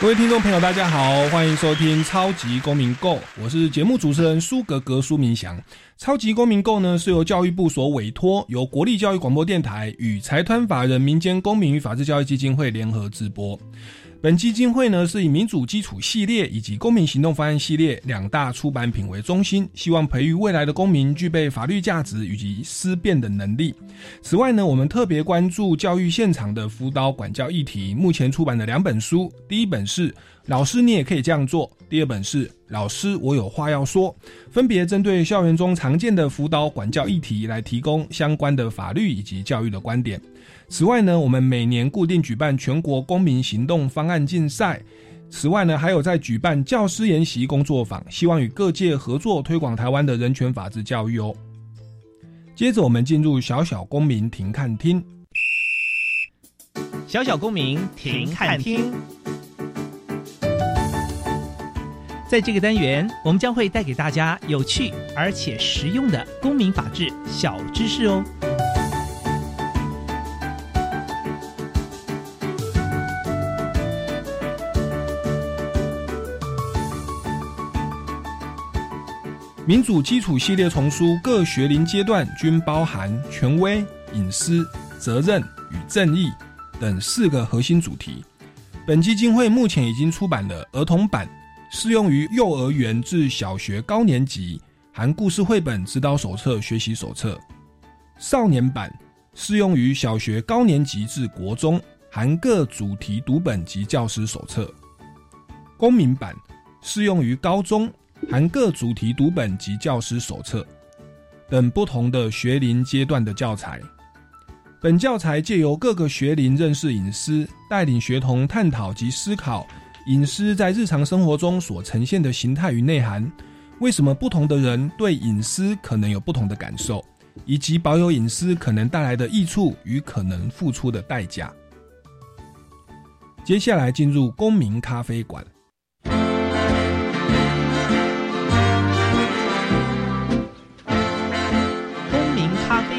各位听众朋友，大家好，欢迎收听《超级公民购》，我是节目主持人苏格格苏明祥。《超级公民购》呢是由教育部所委托，由国立教育广播电台与财团法人民间公民与法治教育基金会联合直播。本基金会呢是以民主基础系列以及公民行动方案系列两大出版品为中心，希望培育未来的公民具备法律价值以及思辨的能力。此外呢，我们特别关注教育现场的辅导管教议题，目前出版的两本书，第一本是《老师你也可以这样做》，第二本是《老师我有话要说》，分别针对校园中常见的辅导管教议题来提供相关的法律以及教育的观点。此外呢，我们每年固定举办全国公民行动方案竞赛。此外呢，还有在举办教师研习工作坊，希望与各界合作推广台湾的人权法治教育哦。接着，我们进入小小公民停看厅。小小公民停看厅，在这个单元，我们将会带给大家有趣而且实用的公民法治小知识哦。民主基础系列丛书各学龄阶段均包含权威、隐私、责任与正义等四个核心主题。本基金会目前已经出版了儿童版，适用于幼儿园至小学高年级，含故事绘本、指导手册、学习手册；少年版适用于小学高年级至国中，含各主题读本及教师手册；公民版适用于高中。含各主题读本及教师手册等不同的学龄阶段的教材。本教材借由各个学龄认识隐私，带领学童探讨及思考隐私在日常生活中所呈现的形态与内涵。为什么不同的人对隐私可能有不同的感受，以及保有隐私可能带来的益处与可能付出的代价。接下来进入公民咖啡馆。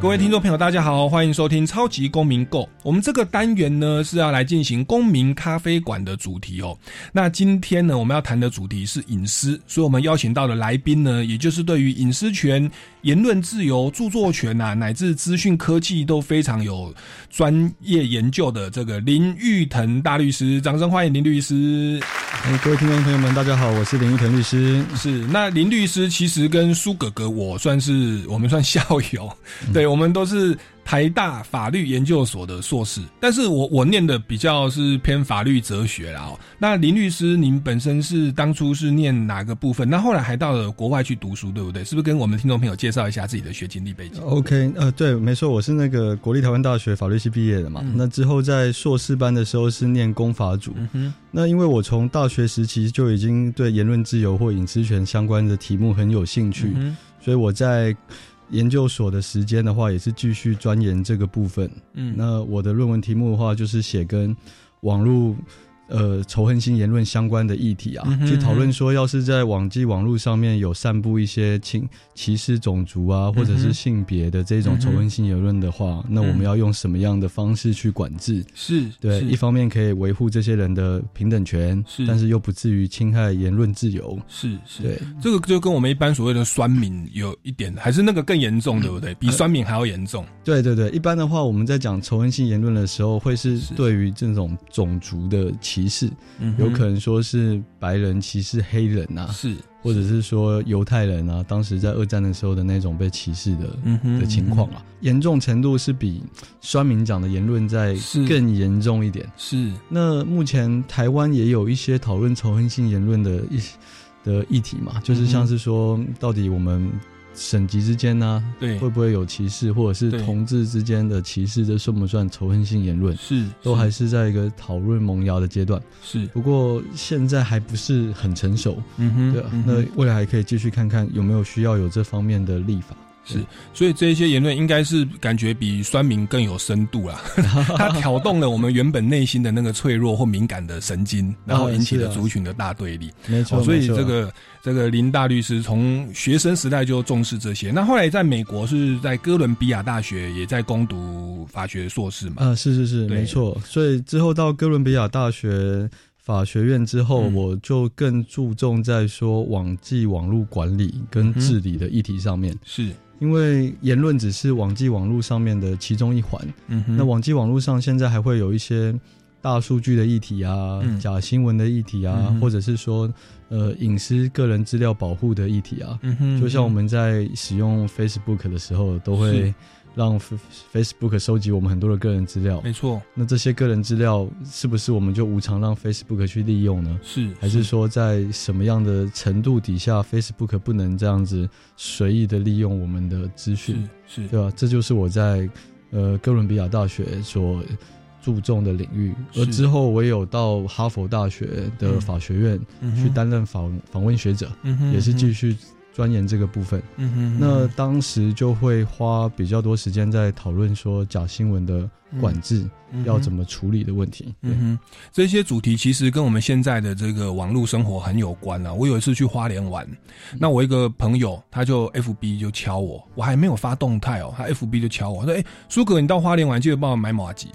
各位听众朋友，大家好，欢迎收听超级公民购。我们这个单元呢是要来进行公民咖啡馆的主题哦。那今天呢，我们要谈的主题是隐私，所以我们邀请到的来宾呢，也就是对于隐私权、言论自由、著作权啊，乃至资讯科技都非常有专业研究的这个林玉腾大律师。掌声欢迎林律师！哎，各位听众朋友们，大家好，我是林玉腾律师。是，那林律师其实跟苏哥哥我算是我们算校友，对。我们都是台大法律研究所的硕士，但是我我念的比较是偏法律哲学啦。那林律师，您本身是当初是念哪个部分？那后来还到了国外去读书，对不对？是不是跟我们听众朋友介绍一下自己的学经历背景？OK，呃，对，没错，我是那个国立台湾大学法律系毕业的嘛。那之后在硕士班的时候是念公法组。那因为我从大学时期就已经对言论自由或隐私权相关的题目很有兴趣，所以我在。研究所的时间的话，也是继续钻研这个部分。嗯，那我的论文题目的话，就是写跟网络。呃，仇恨性言论相关的议题啊，去讨论说，要是在网际网络上面有散布一些歧歧视种族啊，或者是性别的这种仇恨性言论的话，那我们要用什么样的方式去管制？是对，一方面可以维护这些人的平等权，是，但是又不至于侵害言论自由。是是，对，这个就跟我们一般所谓的酸民有一点，还是那个更严重，对不对？比酸民还要严重。对对对，一般的话，我们在讲仇恨性言论的时候，会是对于这种种族的歧。歧视，有可能说是白人歧视黑人呐，是，或者是说犹太人啊，当时在二战的时候的那种被歧视的的情况啊，严重程度是比酸民讲的言论在更严重一点。是，那目前台湾也有一些讨论仇恨性言论的一的议题嘛，就是像是说，到底我们省级之间呢，对，会不会有歧视，或者是同志之间的歧视，这算不算仇恨性言论？是，都还是在一个讨论萌芽的阶段。是，不过现在还不是很成熟。嗯哼，对啊，那未来还可以继续看看有没有需要有这方面的立法。是，所以这一些言论应该是感觉比酸民更有深度啦。它挑动了我们原本内心的那个脆弱或敏感的神经，然后引起了族群的大对立。没错，所以这个这个林大律师从学生时代就重视这些。那后来在美国是在哥伦比亚大学也在攻读法学硕士嘛？啊，是是是，没错。所以之后到哥伦比亚大学法学院之后，我就更注重在说网际网络管理跟治理的议题上面。是。因为言论只是网际网络上面的其中一环，嗯，那网际网络上现在还会有一些大数据的议题啊，假新闻的议题啊，或者是说呃隐私个人资料保护的议题啊，嗯哼，就像我们在使用 Facebook 的时候都会。让 Facebook 收集我们很多的个人资料，没错。那这些个人资料是不是我们就无偿让 Facebook 去利用呢？是，还是说在什么样的程度底下，Facebook 不能这样子随意的利用我们的资讯？是，对吧？这就是我在呃哥伦比亚大学所注重的领域。而之后我也有到哈佛大学的法学院去担任访访问学者，也是继续。钻研这个部分，嗯哼，那当时就会花比较多时间在讨论说假新闻的管制要怎么处理的问题。嗯哼，这些主题其实跟我们现在的这个网络生活很有关啊。我有一次去花莲玩，那我一个朋友他就 F B 就敲我，我还没有发动态哦，他 F B 就敲我说：“哎，苏哥，你到花莲玩记得帮我买马吉。”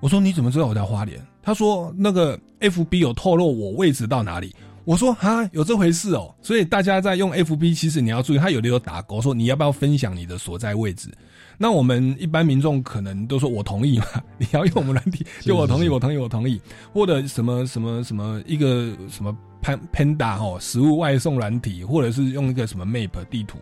我说：“你怎么知道我在花莲？”他说：“那个 F B 有透露我位置到哪里。”我说哈，有这回事哦，所以大家在用 FB，其实你要注意，他有的有打勾，说你要不要分享你的所在位置。那我们一般民众可能都说我同意嘛，你要用我们软体，就我同意，我同意，我同意，或者什么什么什么一个什么 Panda 哦，食物外送软体，或者是用一个什么 Map 地图，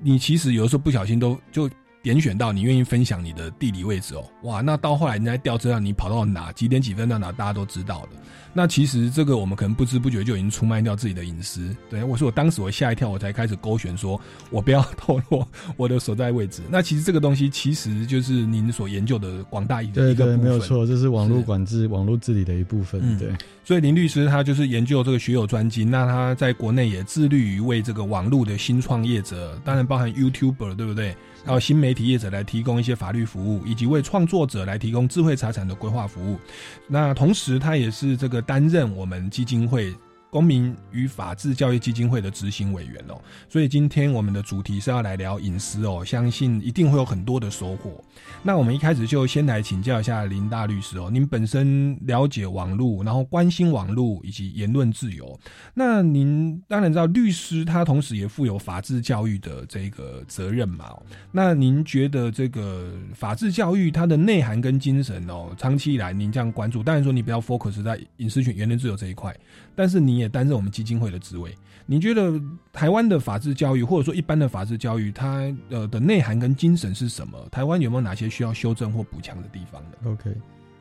你其实有的时候不小心都就。点选到你愿意分享你的地理位置哦，哇，那到后来人家调车让你跑到哪几点几分到哪，大家都知道的。那其实这个我们可能不知不觉就已经出卖掉自己的隐私。对我说，我当时我吓一跳，我才开始勾选说，我不要 透露 我的所在位置。那其实这个东西其实就是您所研究的广大一个对对，没有错，这是网络管制、网络治理的一部分。对，所以林律师他就是研究这个学有专精，那他在国内也致力于为这个网络的新创业者，当然包含 YouTuber，对不对？然后新媒体业者来提供一些法律服务，以及为创作者来提供智慧财产的规划服务。那同时，他也是这个担任我们基金会。公民与法治教育基金会的执行委员哦，所以今天我们的主题是要来聊隐私哦，相信一定会有很多的收获。那我们一开始就先来请教一下林大律师哦，您本身了解网络，然后关心网络以及言论自由，那您当然知道律师他同时也负有法治教育的这个责任嘛。那您觉得这个法治教育它的内涵跟精神哦，长期以来您这样关注，当然说你不要 focus 在隐私权、言论自由这一块，但是你。也担任我们基金会的职位，你觉得台湾的法治教育，或者说一般的法治教育，它呃的内涵跟精神是什么？台湾有没有哪些需要修正或补强的地方呢？OK，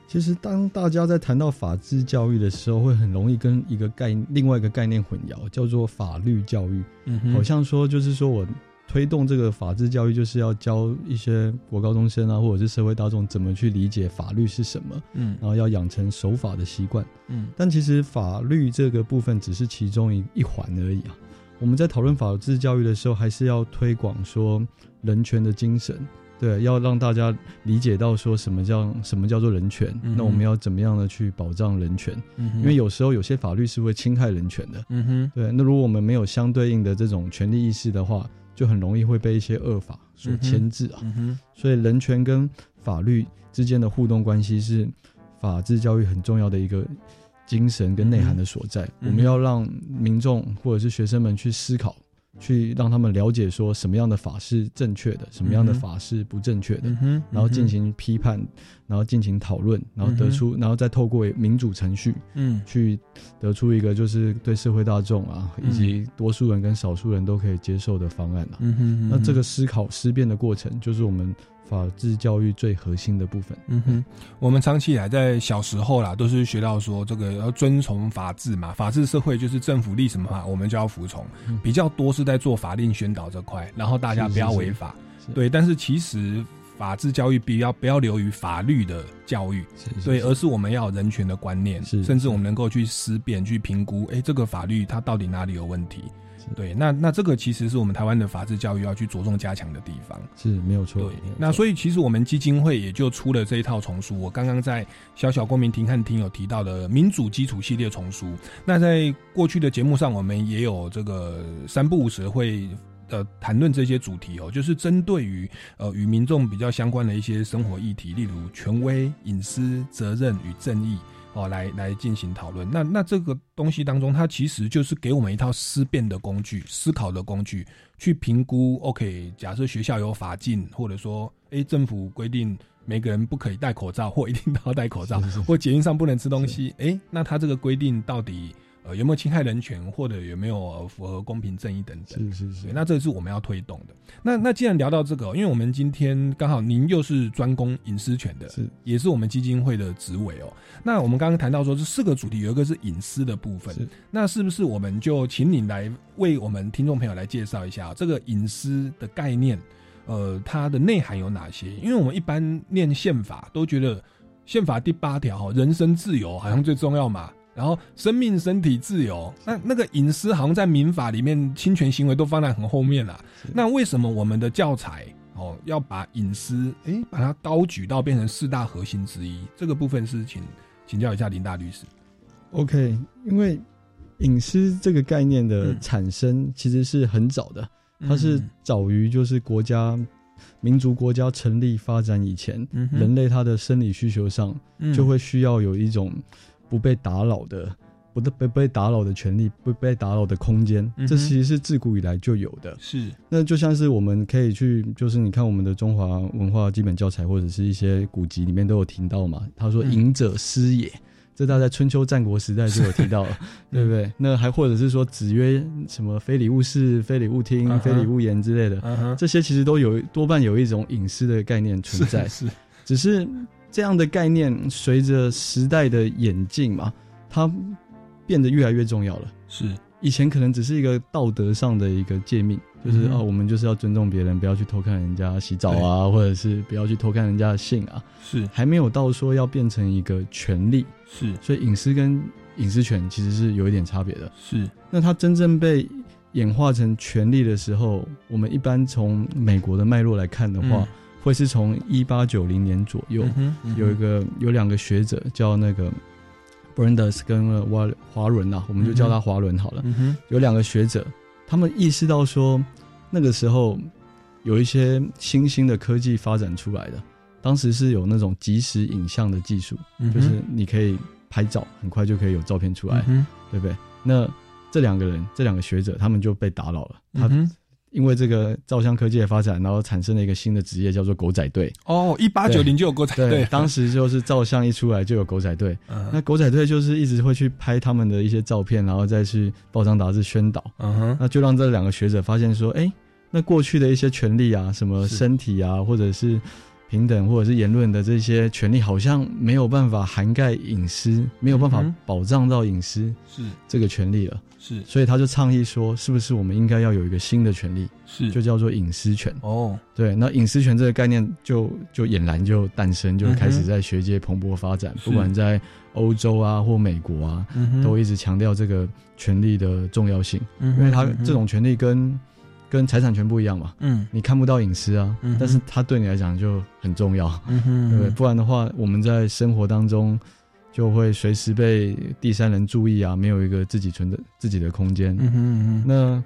其实当大家在谈到法治教育的时候，会很容易跟一个概另外一个概念混淆，叫做法律教育。嗯，好像说就是说我。推动这个法治教育，就是要教一些国高中生啊，或者是社会大众怎么去理解法律是什么，嗯，然后要养成守法的习惯，嗯。但其实法律这个部分只是其中一一环而已啊。我们在讨论法治教育的时候，还是要推广说人权的精神，对，要让大家理解到说什么叫什么叫做人权，那我们要怎么样的去保障人权？嗯因为有时候有些法律是会侵害人权的，嗯哼，对。那如果我们没有相对应的这种权利意识的话，就很容易会被一些恶法所牵制啊，所以人权跟法律之间的互动关系是法治教育很重要的一个精神跟内涵的所在。我们要让民众或者是学生们去思考。去让他们了解说什么样的法是正确的，什么样的法是不正确的，然后进行批判，然后进行讨论，然后得出，然后再透过民主程序，嗯，去得出一个就是对社会大众啊，以及多数人跟少数人都可以接受的方案啊。嗯哼，那这个思考思辨的过程，就是我们法治教育最核心的部分。嗯哼，我们长期以来在小时候啦，都是学到说这个要遵从法治嘛，法治社会就是政府立什么法，我们就要服从。比较多是在做法令宣导这块，然后大家不要违法。对，但是其实法治教育比要不要流于法律的教育，对，而是我们要有人权的观念，甚至我们能够去思辨、去评估，哎，这个法律它到底哪里有问题。对，那那这个其实是我们台湾的法治教育要去着重加强的地方，是没有错。对，那所以其实我们基金会也就出了这一套丛书。我刚刚在小小公民庭看厅有提到的民主基础系列丛书。那在过去的节目上，我们也有这个三不五时会呃谈论这些主题哦，就是针对于呃与民众比较相关的一些生活议题，例如权威、隐私、责任与正义。哦，来来进行讨论。那那这个东西当中，它其实就是给我们一套思辨的工具、思考的工具，去评估。OK，假设学校有法禁，或者说，哎，政府规定每个人不可以戴口罩，或一定都要戴口罩，或捷运上不能吃东西，哎，那它这个规定到底？呃，有没有侵害人权，或者有没有符合公平正义等等？是是是。那这是我们要推动的。那那既然聊到这个，因为我们今天刚好您又是专攻隐私权的，是也是我们基金会的职位哦。那我们刚刚谈到说这四个主题，有一个是隐私的部分，那是不是我们就请你来为我们听众朋友来介绍一下这个隐私的概念？呃，它的内涵有哪些？因为我们一般念宪法都觉得宪法第八条人身自由好像最重要嘛。然后，生命、身体自由，那那个隐私好像在民法里面，侵权行为都放在很后面了。那为什么我们的教材哦要把隐私诶把它高举到变成四大核心之一？这个部分是请请教一下林大律师。OK，因为隐私这个概念的产生其实是很早的，它是早于就是国家民族国家成立发展以前，人类他的生理需求上就会需要有一种。不被打扰的，不被被打扰的权利，不被打扰的空间，这其实是自古以来就有的。是，那就像是我们可以去，就是你看我们的中华文化基本教材或者是一些古籍里面都有提到嘛。他说“隐者私也”，这大在春秋战国时代就有提到了，对不对？那还或者是说“子曰什么非礼勿视，非礼勿听，非礼勿言”之类的，这些其实都有多半有一种隐私的概念存在。是，只是。这样的概念随着时代的演进嘛，它变得越来越重要了。是以前可能只是一个道德上的一个诫命，就是啊，我们就是要尊重别人，不要去偷看人家洗澡啊，或者是不要去偷看人家的性啊。是还没有到说要变成一个权利。是所以隐私跟隐私权其实是有一点差别的。是那它真正被演化成权利的时候，我们一般从美国的脉络来看的话。会是从一八九零年左右，有一个有两个学者叫那个 Brandes 跟华华伦呐，我们就叫他华伦好了。有两个学者，他们意识到说，那个时候有一些新兴的科技发展出来的，当时是有那种即时影像的技术，就是你可以拍照，很快就可以有照片出来，对不对？那这两个人，这两个学者，他们就被打扰了。他因为这个照相科技的发展，然后产生了一个新的职业，叫做狗仔队。哦，一八九零就有狗仔队，当时就是照相一出来就有狗仔队。那狗仔队就是一直会去拍他们的一些照片，然后再去报章杂志宣导。嗯哼，那就让这两个学者发现说，哎，那过去的一些权利啊，什么身体啊，或者是。平等或者是言论的这些权利，好像没有办法涵盖隐私，没有办法保障到隐私是这个权利了。是，所以他就倡议说，是不是我们应该要有一个新的权利，是。就叫做隐私权。哦，对，那隐私权这个概念就就俨然就诞生，就开始在学界蓬勃发展。不管在欧洲啊或美国啊，都一直强调这个权利的重要性，因为它这种权利跟跟财产权不一样嘛，嗯，你看不到隐私啊，但是它对你来讲就很重要，嗯哼，对，不然的话，我们在生活当中就会随时被第三人注意啊，没有一个自己存的自己的空间，嗯哼，那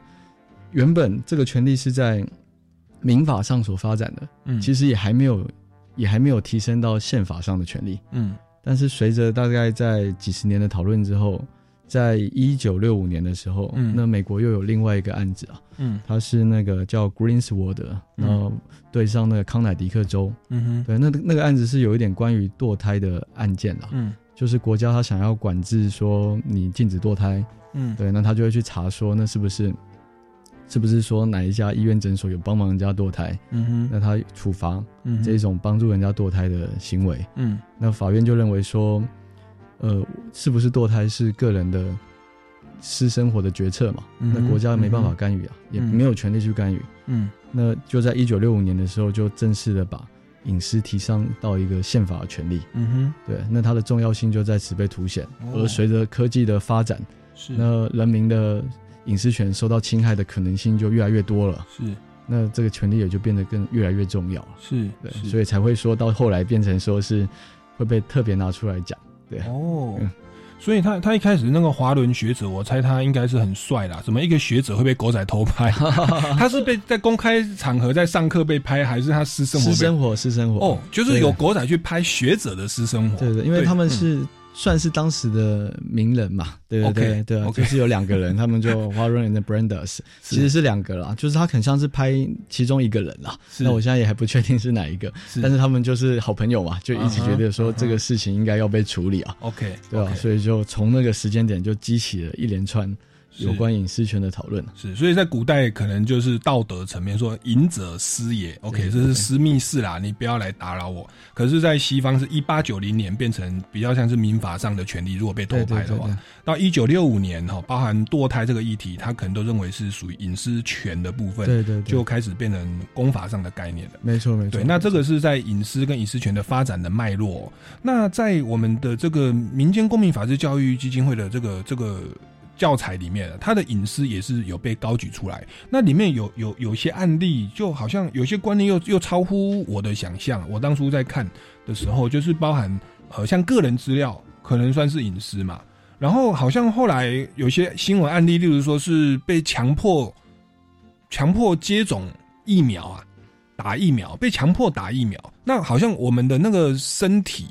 原本这个权利是在民法上所发展的，嗯，其实也还没有也还没有提升到宪法上的权利，嗯，但是随着大概在几十年的讨论之后。在一九六五年的时候，那美国又有另外一个案子啊，嗯，它是那个叫 Greensward，然后对上那个康乃狄克州，嗯哼，对，那那个案子是有一点关于堕胎的案件啦，嗯，就是国家他想要管制说你禁止堕胎，嗯，对，那他就会去查说那是不是是不是说哪一家医院诊所有帮忙人家堕胎？嗯哼，那他处罚这一种帮助人家堕胎的行为。嗯，那法院就认为说，呃，是不是堕胎是个人的私生活的决策嘛？那国家没办法干预啊，也没有权利去干预。嗯，那就在一九六五年的时候，就正式的把隐私提升到一个宪法的权利。嗯哼，对，那它的重要性就在此被凸显。而随着科技的发展，是。那人民的。隐私权受到侵害的可能性就越来越多了，是，那这个权利也就变得更越来越重要了，是，对，所以才会说到后来变成说是会被特别拿出来讲，对，哦，所以他他一开始那个华伦学者，我猜他应该是很帅啦，怎么一个学者会被狗仔偷拍？他是被在公开场合在上课被拍，还是他私生活？私生活，私生活，哦，就是有狗仔去拍学者的私生活，对对，因为他们是。算是当时的名人嘛，对对对对啊，就是有两个人，他们就 Warren and Brandes，其实是两个啦，就是他很像是拍其中一个人啦，那我现在也还不确定是哪一个，但是他们就是好朋友嘛，就一直觉得说这个事情应该要被处理啊，OK，对吧？所以就从那个时间点就激起了一连串。有关隐私权的讨论是，所以在古代可能就是道德层面说“隐者私也 ”，OK，这是私密事啦，你不要来打扰我。可是，在西方是一八九零年变成比较像是民法上的权利，如果被偷拍的话，到一九六五年哈，包含堕胎这个议题，他可能都认为是属于隐私权的部分，对对，就开始变成公法上的概念了。没错没错，对，那这个是在隐私跟隐私权的发展的脉络。那在我们的这个民间公民法治教育基金会的这个这个。教材里面，他的隐私也是有被高举出来。那里面有有有些案例，就好像有些观念又又超乎我的想象。我当初在看的时候，就是包含呃，像个人资料可能算是隐私嘛。然后好像后来有些新闻案例，例如说是被强迫强迫接种疫苗啊，打疫苗被强迫打疫苗，那好像我们的那个身体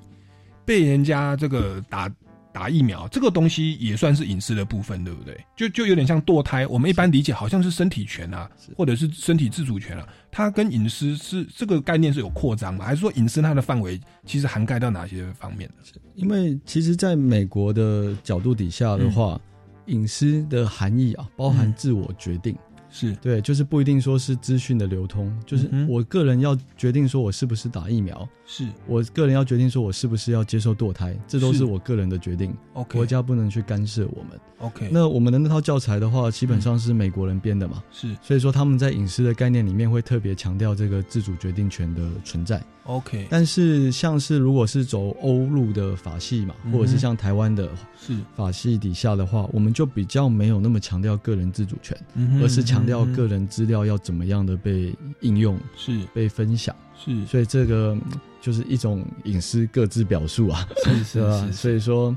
被人家这个打。打疫苗这个东西也算是隐私的部分，对不对？就就有点像堕胎，我们一般理解好像是身体权啊，或者是身体自主权啊，它跟隐私是这个概念是有扩张吗？还是说隐私它的范围其实涵盖到哪些方面的？因为其实在美国的角度底下的话，隐私的含义啊，包含自我决定。是对，就是不一定说是资讯的流通，就是我个人要决定说我是不是打疫苗，是。我个人要决定说我是不是要接受堕胎，这都是我个人的决定。OK，国家不能去干涉我们。OK，那我们的那套教材的话，基本上是美国人编的嘛，是，所以说他们在隐私的概念里面会特别强调这个自主决定权的存在。OK，但是像是如果是走欧陆的法系嘛，或者是像台湾的是。法系底下的话，我们就比较没有那么强调个人自主权，而是强调个人资料要怎么样的被应用，是。被分享，是，所以这个就是一种隐私各自表述啊，是是 吧？所以说。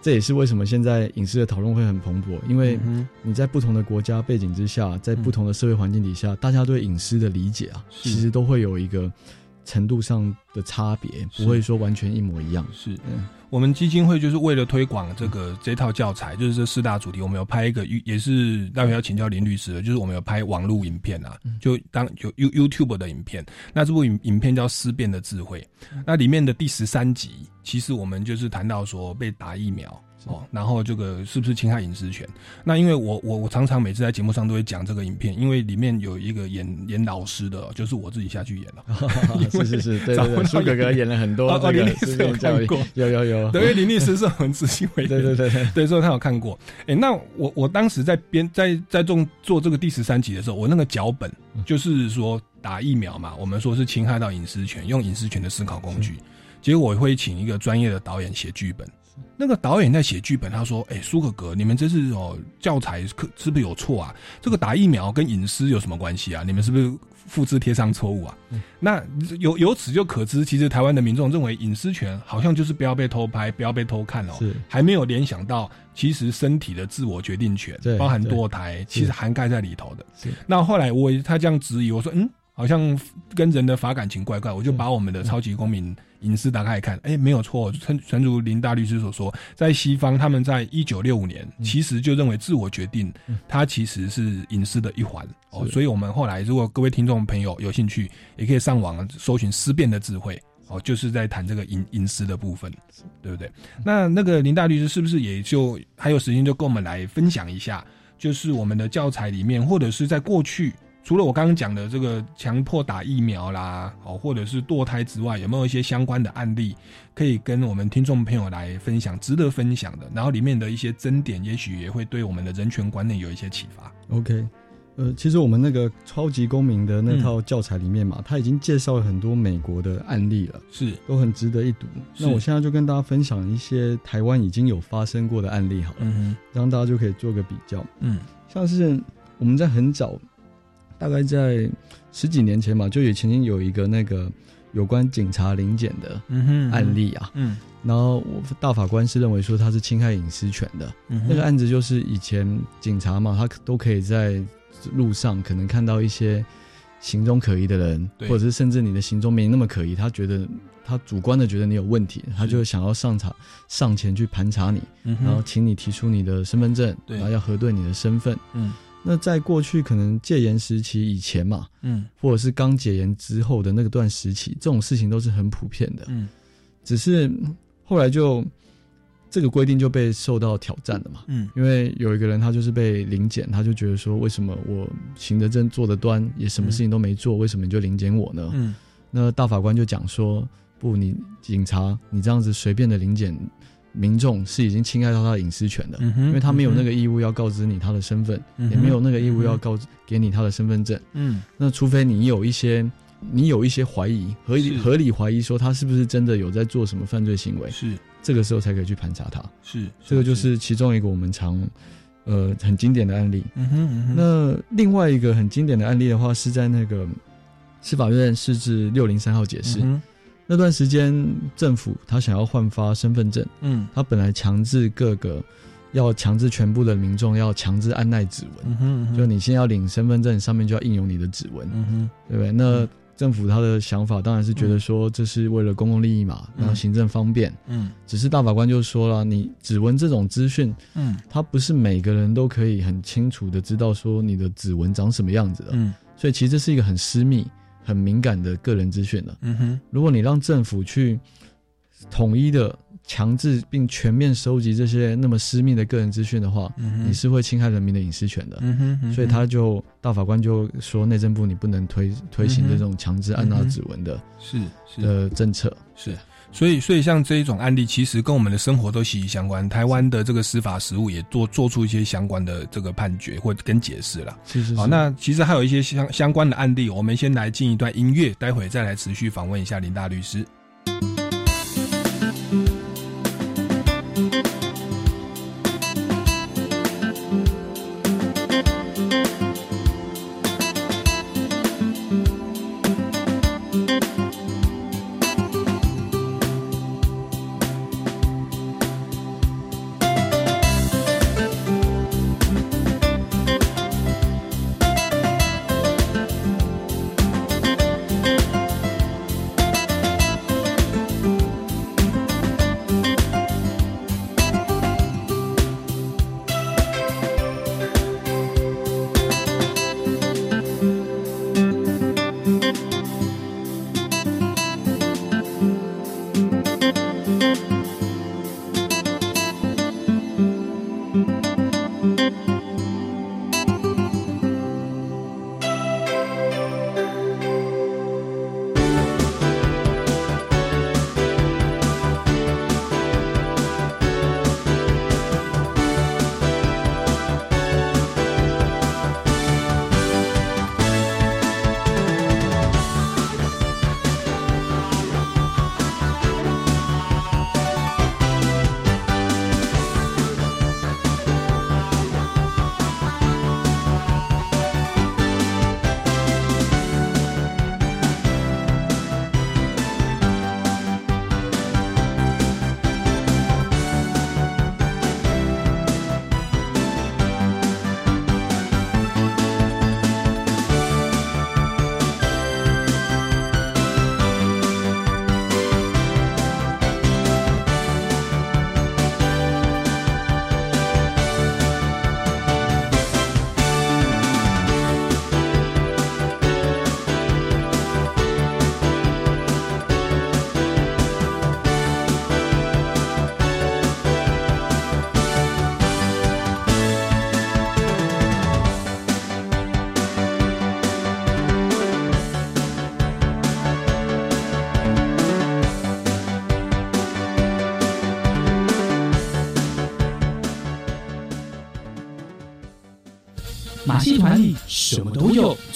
这也是为什么现在隐私的讨论会很蓬勃，因为你在不同的国家背景之下，在不同的社会环境底下，大家对隐私的理解啊，其实都会有一个程度上的差别，不会说完全一模一样。是，我们基金会就是为了推广这个这套教材，就是这四大主题，我们有拍一个，也是待会要请教林律师的，就是我们有拍网络影片啊，就当有 You YouTube 的影片，那这部影影片叫《思辨的智慧》，那里面的第十三集。其实我们就是谈到说被打疫苗哦，然后这个是不是侵害隐私权？那因为我我我常常每次在节目上都会讲这个影片，因为里面有一个演演老师的，就是我自己下去演了。是是是，对 对对，苏哥哥演了很多。林律师有？有有有。对，林律师是很仔细为对对对对，对，所以他有看过。哎，那我我当时在编在在做做这个第十三集的时候，我那个脚本就是说打疫苗嘛，我们说是侵害到隐私权，用隐私权的思考工具。结果我会请一个专业的导演写剧本。那个导演在写剧本，他说：“哎，苏哥哥，你们这是哦教材课是不是有错啊？这个打疫苗跟隐私有什么关系啊？你们是不是复制贴上错误啊？”那由由此就可知，其实台湾的民众认为隐私权好像就是不要被偷拍，不要被偷看哦，还没有联想到其实身体的自我决定权，包含堕胎，其实涵盖在里头的。那后来我他这样质疑，我说：“嗯。”好像跟人的法感情怪怪，我就把我们的超级公民隐私打开来看，哎，没有错，陈陈如林大律师所说，在西方，他们在一九六五年其实就认为自我决定，它其实是隐私的一环哦，所以我们后来如果各位听众朋友有兴趣，也可以上网搜寻思辨的智慧哦，就是在谈这个隐隐私的部分，对不对？那那个林大律师是不是也就还有时间就跟我们来分享一下？就是我们的教材里面，或者是在过去，除了我刚刚讲的这个强迫打疫苗啦，哦，或者是堕胎之外，有没有一些相关的案例可以跟我们听众朋友来分享，值得分享的？然后里面的一些争点，也许也会对我们的人权观念有一些启发。OK。呃，其实我们那个超级公民的那套教材里面嘛，他已经介绍了很多美国的案例了，是都很值得一读。那我现在就跟大家分享一些台湾已经有发生过的案例好了，嗯让大家就可以做个比较。嗯，像是我们在很早，大概在十几年前吧，就也曾经有一个那个有关警察临检的案例啊，嗯，然后我大法官是认为说他是侵害隐私权的，那个案子就是以前警察嘛，他都可以在路上可能看到一些行踪可疑的人，或者是甚至你的行踪没那么可疑，他觉得他主观的觉得你有问题，他就想要上查上前去盘查你，然后请你提出你的身份证，然后要核对你的身份。嗯，那在过去可能戒严时期以前嘛，嗯，或者是刚解严之后的那个段时期，这种事情都是很普遍的。嗯，只是后来就。这个规定就被受到挑战了嘛？嗯，因为有一个人他就是被临检，他就觉得说，为什么我行得正坐得端，也什么事情都没做，为什么你就临检我呢？嗯，那大法官就讲说，不，你警察你这样子随便的临检民众是已经侵害到他的隐私权的，因为他没有那个义务要告知你他的身份，也没有那个义务要告给你他的身份证。嗯，那除非你有一些你有一些怀疑，合理合理怀疑说他是不是真的有在做什么犯罪行为？是。这个时候才可以去盘查他，是这个就是其中一个我们常，呃，很经典的案例。嗯哼，那另外一个很经典的案例的话，是在那个司法院释字六零三号解释那段时间，政府他想要换发身份证，嗯，他本来强制各个要强制全部的民众要强制按耐指纹，嗯哼，就你先要领身份证，上面就要印有你的指纹，嗯哼，对不对？那政府他的想法当然是觉得说这是为了公共利益嘛，然后行政方便。嗯，只是大法官就说了，你指纹这种资讯，嗯，他不是每个人都可以很清楚的知道说你的指纹长什么样子的。嗯，所以其实这是一个很私密、很敏感的个人资讯了。嗯哼，如果你让政府去统一的。强制并全面收集这些那么私密的个人资讯的话，你是会侵害人民的隐私权的。所以他就大法官就说，内政部你不能推推行这种强制按捺指纹的，是的政策。是，所以所以像这一种案例，其实跟我们的生活都息息相关。台湾的这个司法实务也做做出一些相关的这个判决或跟解释了。是是。好，那其实还有一些相相关的案例，我们先来进一段音乐，待会再来持续访问一下林大律师。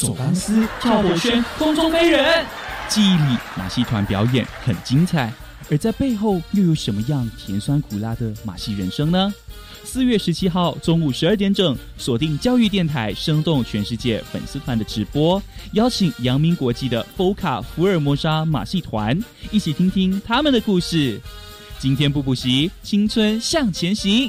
走钢丝、跳火圈、空中飞人。记忆里，马戏团表演很精彩，而在背后又有什么样甜酸苦辣的马戏人生呢？四月十七号中午十二点整，锁定教育电台，生动全世界粉丝团的直播，邀请阳明国际的 FOCA 福尔摩沙马戏团，一起听听他们的故事。今天不补习，青春向前行。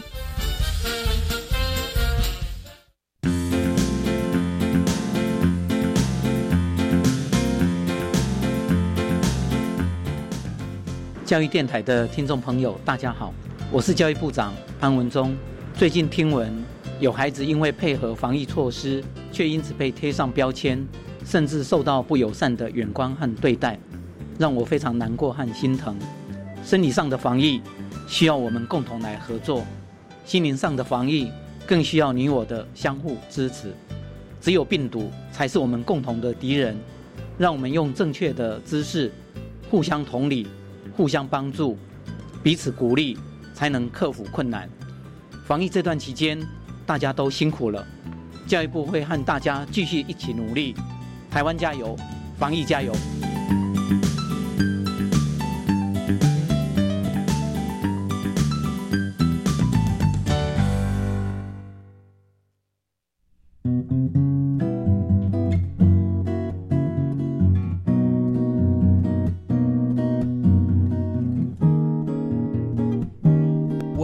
教育电台的听众朋友，大家好，我是教育部长潘文忠。最近听闻有孩子因为配合防疫措施，却因此被贴上标签，甚至受到不友善的眼光和对待，让我非常难过和心疼。生理上的防疫需要我们共同来合作，心灵上的防疫更需要你我的相互支持。只有病毒才是我们共同的敌人，让我们用正确的姿势，互相同理。互相帮助，彼此鼓励，才能克服困难。防疫这段期间，大家都辛苦了。教育部会和大家继续一起努力。台湾加油，防疫加油。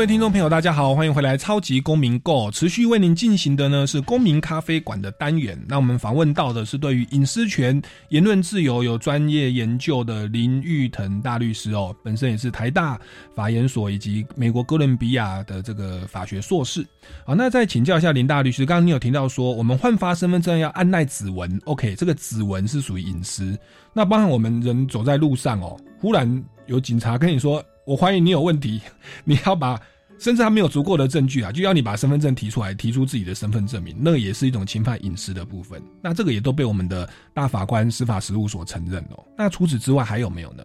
各位听众朋友，大家好，欢迎回来《超级公民 Go》，持续为您进行的呢是公民咖啡馆的单元。那我们访问到的是对于隐私权、言论自由有专业研究的林玉腾大律师哦，本身也是台大法研所以及美国哥伦比亚的这个法学硕士。好，那再请教一下林大律师，刚刚你有提到说我们换发身份证要按耐指纹，OK，这个指纹是属于隐私。那包含我们人走在路上哦，忽然有警察跟你说。我怀疑你有问题，你要把甚至还没有足够的证据啊，就要你把身份证提出来，提出自己的身份证明，那也是一种侵犯隐私的部分。那这个也都被我们的大法官司法实务所承认哦。那除此之外还有没有呢？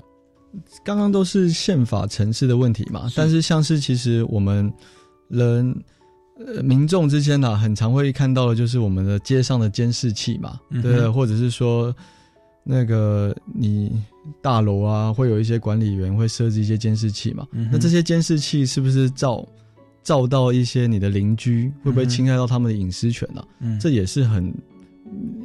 刚刚都是宪法层次的问题嘛，但是像是其实我们人呃民众之间呢，很常会看到的就是我们的街上的监视器嘛，对，或者是说。那个你大楼啊，会有一些管理员会设置一些监视器嘛？那这些监视器是不是照照到一些你的邻居，会不会侵害到他们的隐私权呢？这也是很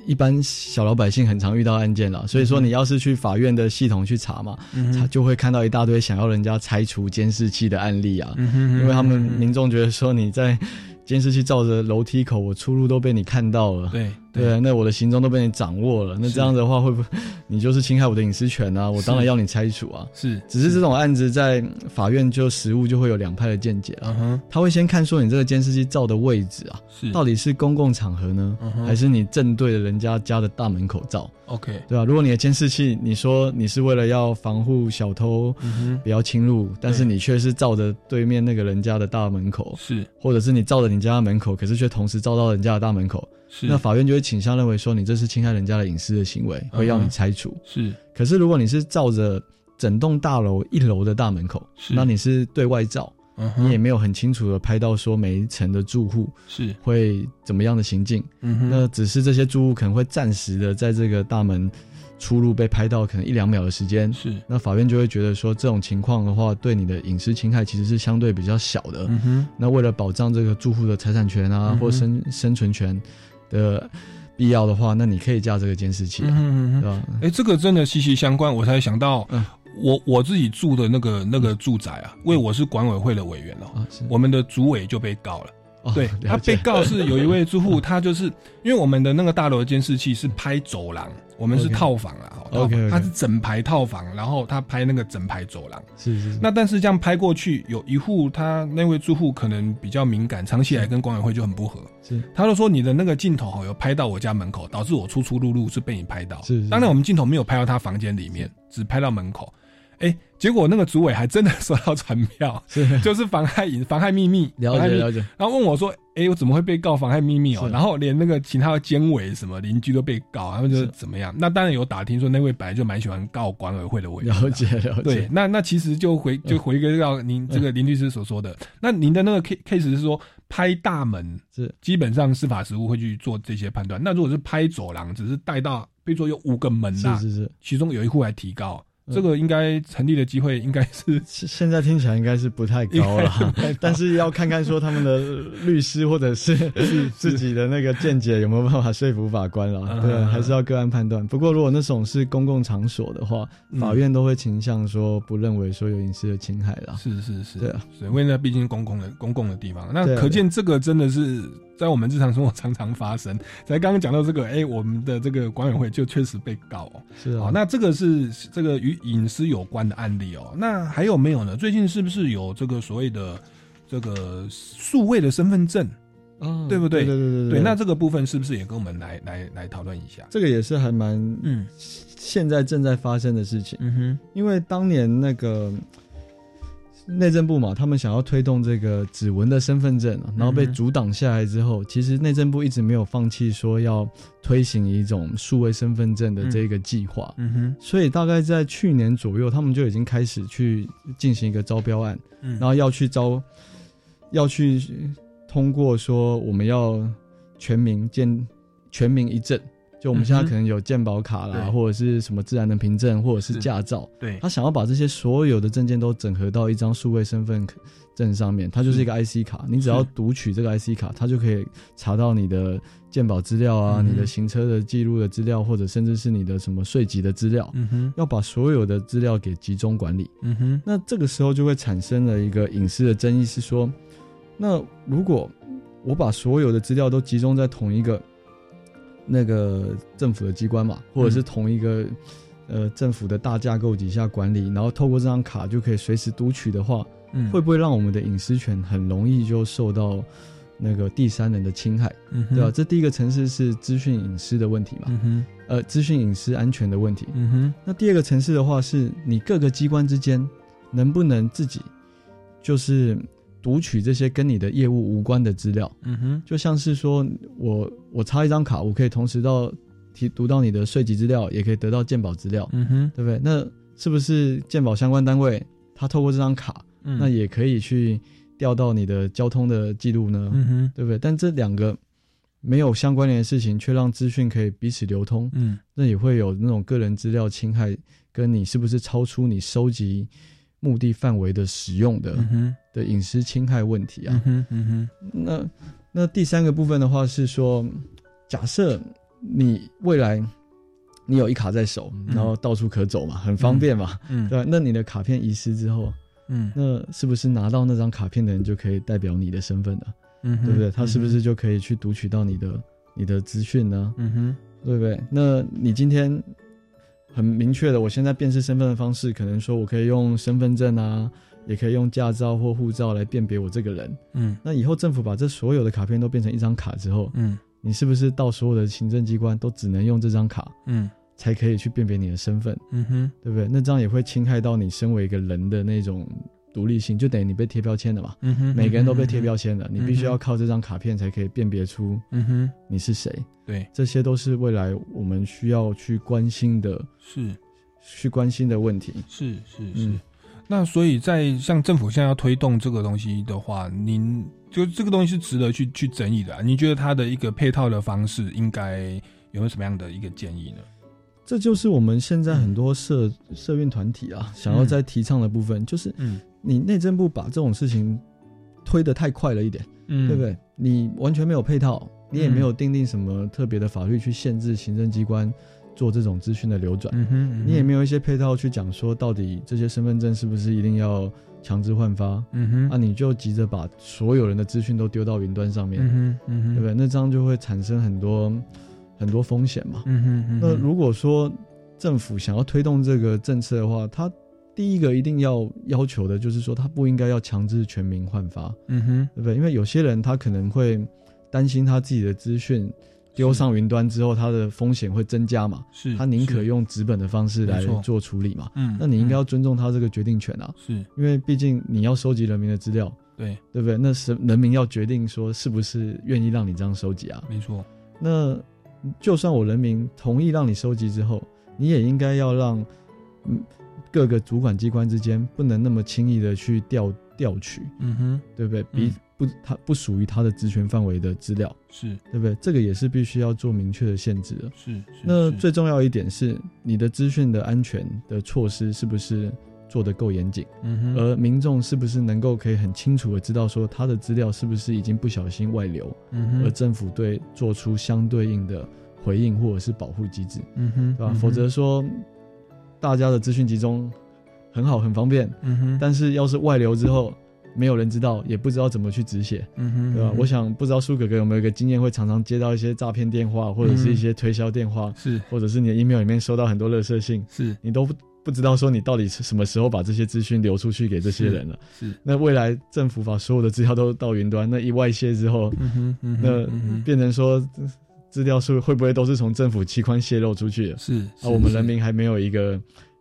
一般小老百姓很常遇到案件了。所以说，你要是去法院的系统去查嘛，他就会看到一大堆想要人家拆除监视器的案例啊，因为他们民众觉得说你在。监视器照着楼梯口，我出入都被你看到了。对对，那我的行踪都被你掌握了。那这样的话，会不会你就是侵害我的隐私权啊？我当然要你拆除啊。是，只是这种案子在法院就实务就会有两派的见解啊。他会先看说你这个监视器照的位置啊，到底是公共场合呢，还是你正对着人家家的大门口照？OK，对吧？如果你的监视器，你说你是为了要防护小偷不要侵入，但是你却是照着对面那个人家的大门口，是，或者是你照着你家门口，可是却同时照到人家的大门口，是，那法院就会倾向认为说你这是侵害人家的隐私的行为，会要你拆除。是，可是如果你是照着整栋大楼一楼的大门口，那你是对外照。你也没有很清楚的拍到说每一层的住户是。会怎么样的行径，那只是这些住户可能会暂时的在这个大门出入被拍到可能一两秒的时间，是。那法院就会觉得说这种情况的话，对你的隐私侵害其实是相对比较小的。那为了保障这个住户的财产权啊或生生存权的必要的话，那你可以架这个监视器，对吧？哎，这个真的息息相关，我才想到。我我自己住的那个那个住宅啊，因为我是管委会的委员哦，我们的主委就被告了，哦对，他被告是有一位住户，他就是因为我们的那个大楼监视器是拍走廊，我们是套房啦，哦套房 OK，OK 他是整排套房，然后他拍那个整排走廊。是是是，那但是这样拍过去，有一户他那位住户可能比较敏感，长期以来跟管委会就很不合。是他就说你的那个镜头哈有拍到我家门口，导致我出出入入是被你拍到。是是当然我们镜头没有拍到他房间里面，只拍到门口。哎，结果那个主委还真的收到传票，是就是妨害隐妨害秘密，了解了解，然后问我说：“哎、我怎么会被告妨害秘密哦？”是。然后连那个其他的监委什么邻居都被告，他们就是。怎么样？那当然有打听说那位本来就蛮喜欢告管委会的委员的，了解了解，对，那那其实就回就回归到您这个林律师所说的，那您的那个 case case 是说拍大门是。基本上司法实务会去做这些判断。那如果是拍走廊，只是带到，比如说有五个门啦，是是是，其中有一户还提高，嗯这个应该成立的机会应该是现现在听起来应该是不太高了，但是要看看说他们的律师或者是 自己的那个见解有没有办法说服法官了，嗯对，还是要个案判断。不过如果那种是公共场所的话，嗯。法院都会倾向说不认为说有隐私的侵害啦。是是是，对啊，是因为那毕竟公共的公共的地方，那可见这个真的是在我们日常生活常常发生。才刚刚讲到这个，哎、我们的这个管委会就确实被告哦。是啊。好，，那这个是这个与隐私有关的案例哦。那还有没有呢？最近是不是有这个所谓的这个数位的身份证？嗯对不对对对对对，那这个部分是不是也跟我们来来来讨论一下？这个也是还蛮嗯现在正在发生的事情。嗯哼，因为当年那个内政部嘛，他们想要推动这个指纹的身份证啊，然后被阻挡下来之后，其实内政部一直没有放弃说要推行一种数位身份证的这个计划。嗯哼，所以大概在去年左右，他们就已经开始去进行一个招标案，嗯。然后要去招，要去通过说我们要全民建全民一证，就我们现在可能有健保卡啦，对。或者是什么自然的凭证，或者是是。驾照，对，他想要把这些所有的证件都整合到一张数位身份证上面，它就是一个 IC 卡，你只要读取这个 IC 卡，它就可以查到你的健保资料啊，嗯你的行车的记录的资料，或者甚至是你的什么税籍的资料，嗯哼，要把所有的资料给集中管理。嗯哼，那这个时候就会产生了一个隐私的争议，是说，那如果我把所有的资料都集中在同一个那个政府的机关嘛，或者是同一个、呃政府的大架构底下管理，然后透过这张卡就可以随时读取的话，嗯。会不会让我们的隐私权很容易就受到那个第三人的侵害？嗯哼。对吧、这第一个层次是资讯隐私的问题嘛，嗯哼，呃，资讯隐私安全的问题。嗯哼，那第二个层次的话，是你各个机关之间能不能自己就是读取这些跟你的业务无关的资料，嗯哼，就像是说我我插一张卡，我可以同时到提读到你的税籍资料，也可以得到鉴保资料，嗯哼，对不对？那是不是鉴保相关单位他透过这张卡，嗯那也可以去调到你的交通的记录呢？嗯哼，对不对？但这两个没有相关联的事情，却让资讯可以彼此流通，嗯那也会有那种个人资料侵害，跟你是不是超出你收集目的范围的使用的、嗯哼，的隐私侵害问题啊。嗯哼，嗯哼，那那第三个部分的话是说，假设你未来你有一卡在手，嗯然后到处可走嘛，很方便嘛，嗯对吧？那你的卡片遗失之后，嗯那是不是拿到那张卡片的人就可以代表你的身份了？嗯，对不对？他是不是就可以去读取到你的你的资讯呢？嗯哼，对不对？那你今天很明确的，我现在辨识身份的方式，可能说我可以用身份证啊，也可以用驾照或护照来辨别我这个人。嗯。那以后政府把这所有的卡片都变成一张卡之后，嗯。你是不是到所有的行政机关都只能用这张卡，嗯。才可以去辨别你的身份，嗯哼，对不对？那这样也会侵害到你身为一个人的那种独立性，就等于你被贴标签了嘛。嗯哼，每个人都被贴标签了，你必须要靠这张卡片才可以辨别出嗯哼，你是谁。对，这些都是未来我们需要去关心的、是去关心的问题。是是是。嗯那所以在像政府现在要推动这个东西的话，您就这个东西是值得去去争议的、啊。您觉得它的一个配套的方式应该有没有什么样的一个建议呢？这就是我们现在很多社、社运团体啊，想要在提倡的部分，就是嗯你内政部把这种事情推得太快了一点，嗯对不？对？你完全没有配套，你也没有订定什么特别的法律去限制行政机关做这种资讯的流转，你也没有一些配套去讲说到底这些身份证是不是一定要强制换发，嗯哼，啊，你就急着把所有人的资讯都丢到云端上面，对不对？那这样就会产生很多很多风险嘛。嗯哼，那如果说政府想要推动这个政策的话，它第一个一定要要求的就是说，它不应该要强制全民换发，嗯哼，对不对？因为有些人他可能会担心他自己的资讯丢上云端之后，他的风险会增加嘛，是他宁可用纸本的方式来做处理嘛。嗯，那你应该嗯要尊重他这个决定权啊，是因为毕竟你要收集人民的资料，对，对不对？那是人民要决定说是不是愿意让你这样收集啊。没错，那就算我人民同意让你收集之后，你也应该要让嗯各个主管机关之间不能那么轻易的去调调取，嗯哼，对不对？比嗯不他不属于他的职权范围的资料，是对不对？这个也是必须要做明确的限制的。是是，那最重要一点是，你的资讯的安全的措施是不是做得够严谨？嗯哼，而民众是不是能够可以很清楚的知道说他的资料是不是已经不小心外流，而嗯哼，政府对做出相对应的回应或者是保护机制，嗯哼，对吧？嗯否则，说大家的资讯集中很好很方便，嗯哼，但是要是外流之后，没有人知道，也不知道怎么去止血，嗯哼，对吧？嗯我想不知道苏哥哥有没有一个经验，会常常接到一些诈骗电话，或者是一些推销电话，是。或者是你的 email 里面收到很多垃圾信，是。你都不不知道说你到底是什么时候把这些资讯流出去给这些人了。是，那未来政府把所有的资料都到云端，那一外泄之后，嗯哼，嗯哼那变成说资料是会不会都是从政府机关泄露出去的？是啊，我们人民还没有一个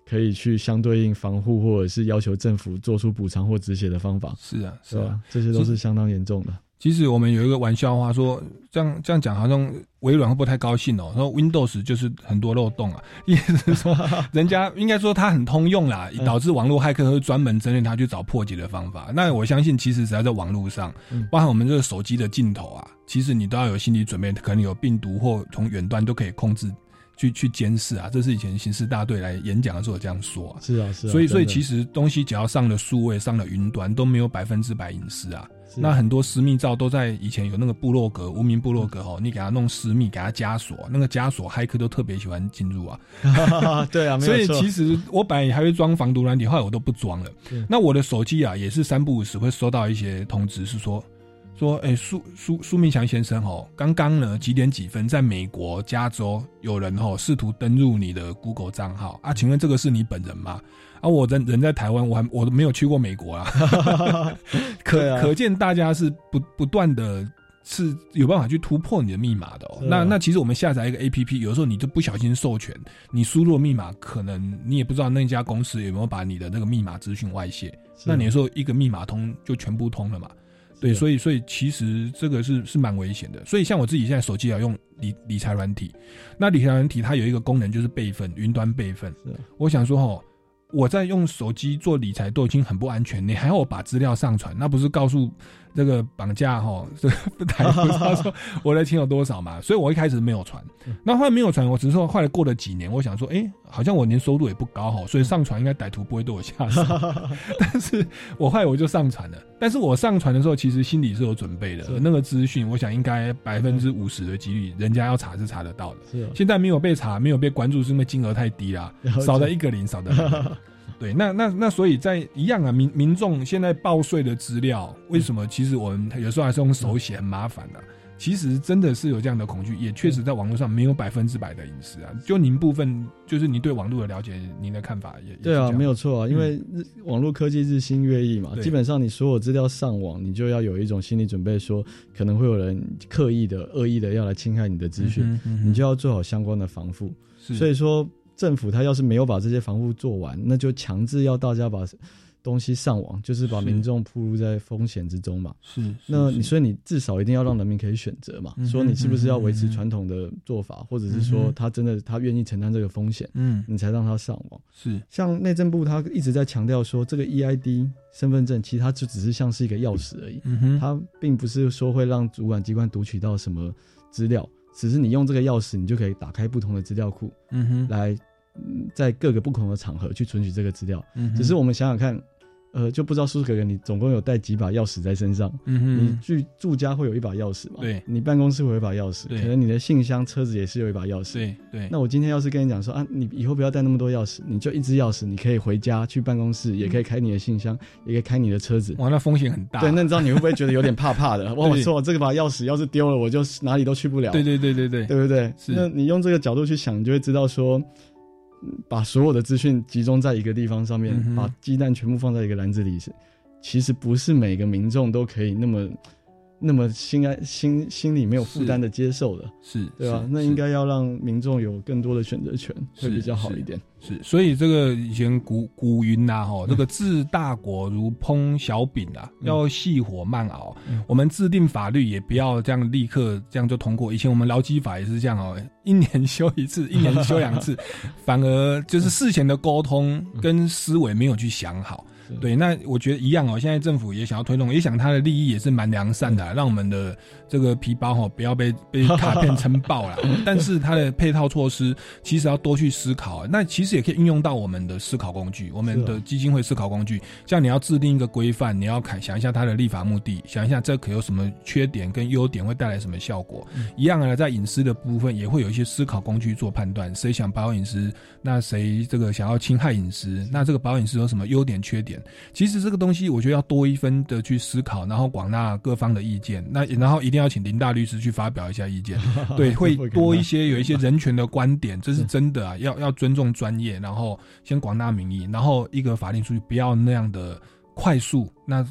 可以去相对应防护，或者是要求政府做出补偿或止血的方法，是啊是啊？这些都是相当严重的。其实我们有一个玩笑话说，这样这样讲好像微软会不太高兴哦？说 Windows 就是很多漏洞啊，意思是说 人家应该说它很通用啦，嗯导致网络骇客会专门针对它去找破解的方法。那我相信，其实只要在网络上嗯，包含我们这个手机的镜头啊，其实你都要有心理准备，可能有病毒或从远端都可以控制。去去监视啊，这是以前刑事大队来演讲的时候有这样说啊。是啊，是啊。所以，所以其实东西只要上了数位、上了云端，都没有百分之百隐私啊。是那很多私密照都在以前有那个部落格、无名部落格哦，你给他弄私密，给他枷锁，那个枷锁骇客都特别喜欢进入啊。对啊，所以。其实我本来也还会装防毒软体，后来我都不装了。那我的手机啊，也是三不五时会收到一些通知，是说说，哎、苏苏苏明强先生哦，刚刚呢几点几分，在美国加州有人哦试图登入你的 Google 账号啊，请问这个是你本人吗？啊，我人人在台湾，我还我都没有去过美国啊，可、对啊可见大家是不不断的。是有办法去突破你的密码的哦。那那其实我们下载一个 A P P，有时候你就不小心授权，你输入密码，可能你也不知道那家公司有没有把你的那个密码资讯外泄。那你有时候一个密码通就全部通了嘛？对，所以所以其实这个是是蛮危险的。所以像我自己现在手机要用理理财软体，那理财软体它有一个功能就是备份，云端备份。我想说哦，我在用手机做理财都已经很不安全，你还要我把资料上传，那不是告诉这个绑架哈，这 个台不知道说我的钱有多少嘛？所以我一开始没有传，那后来没有传，我只是说后来过了几年，我想说，哎、好像我年收入也不高哈，所以上传应该歹徒不会对我下手。但是我后来我就上传了，但是我上传的时候其实心里是有准备的，那个资讯我想应该百分之五十的几率，人家要查是查得到的。现在没有被查，没有被关注，是因为金额太低啦了，少了一个零，少了两个零。对，那那那，所以在一样啊，民民众现在报税的资料，为什么其实我们有时候还是用手写，很麻烦的、其实真的是有这样的恐惧，也确实在网络上没有百分之百的隐私啊。就您部分，就是您对网络的了解，您的看法也对啊，没有有错啊，因为日网络科技日新月异嘛，对基本上你所有资料上网，你就要有一种心理准备，说可能会有人刻意的、恶意的要来侵害你的资讯，你就要做好相关的防护。是。所以说，政府他要是没有把这些防护做完，那就强制要大家把东西上网，就是把民众暴露在风险之中嘛。是，是那你所以你至少一定要让人民可以选择嘛，嗯说你是不是要维持传统的做法，或者是嗯说他真的他愿意承担这个风险，嗯你才让他上网。是。像内政部他一直在强调说，这个 EID 身份证其实它就只是像是一个钥匙而已，嗯哼。它并不是说会让主管机关读取到什么资料，只是你用这个钥匙，你就可以打开不同的资料库，嗯哼。来、嗯在各个不同的场合去存取这个资料。嗯只是我们想想看，呃，就不知道叔叔哥哥你总共有带几把钥匙在身上？嗯你住住家会有一把钥匙嘛？对你办公室会有一把钥匙，对可能你的信箱、车子也是有一把钥匙。对对，那我今天要是跟你讲说啊，你以后不要带那么多钥匙，你就一只钥匙，你可以回家去办公室，也可以开你的信箱，也可以开你的车子。哇，那风险很大。对，那你知道你会不会觉得有点怕怕的？哇，我说我这个把钥匙要是丢了，我就哪里都去不了。对对对对对，对不对？是那你用这个角度去想，你就会知道说，嗯把所有的资讯集中在一个地方上面，嗯把鸡蛋全部放在一个篮子里，是其实不是每个民众都可以那么那么心安心心里没有负担的接受了，是，对吧？那应该要让民众有更多的选择权，会比较好一点。是，所以这个以前古古云呐，哈，这个治大国如烹小饼啊，要细火慢熬。嗯我们制定法律也不要这样立刻这样就通过。以前我们劳基法也是这样哦，一年修一次，一年修两次，反而就是事前的沟通跟思维没有去想好。是对，那我觉得一样哦。现在政府也想要推动，也想他的利益也是蛮良善的啊、让我们的这个皮包哈不要被 被卡片撑爆了。但是它的配套措施其实要多去思考啊。那其实也可以运用到我们的思考工具，我们的基金会思考工具。像你要制定一个规范，你要看想一下它的立法目的，想一下这可有什么缺点跟优点，会带来什么效果。一样的，在隐私的部分也会有一些思考工具做判断，谁想保有隐私，那谁这个想要侵害隐私，那这个保有隐私有什么优点缺点？其实这个东西我觉得要多一分的去思考，然后广纳各方的意见，那然后一定要请林大律师去发表一下意见，对，会多一些有一些人权的观点，这是真的啊，要要尊重专业，然后先广纳民意，然后一个法令出去不要那样的快速，那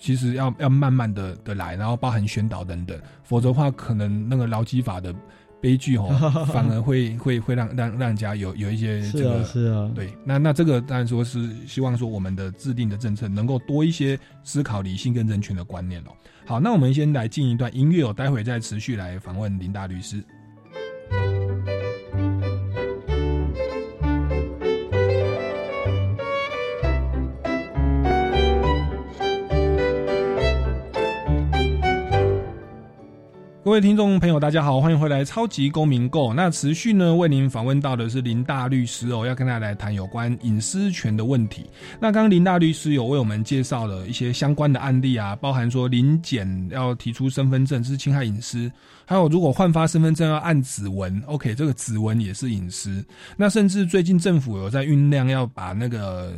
其实要要慢慢的的来，然后包含宣导等等，否则的话可能那个劳基法的悲剧哦，反而会会会让让让人家有有一些这是个啊，是啊，对，那那这个当然说是希望说我们的制定的政策能够多一些思考理性跟人权的观念哦。好，那我们先来进一段音乐哦，待会再持续来访问林大律师。位听众朋友，大家好，欢迎回来《超级公民购》。那持续呢，为您访问到的是林大律师哦，要跟大家来谈有关隐私权的问题。那刚刚林大律师有为我们介绍了一些相关的案例啊，包含说林检要提出身份证是侵害隐私，还有如果换发身份证要按指纹，OK，这个指纹也是隐私。那甚至最近政府有在酝酿要把那个、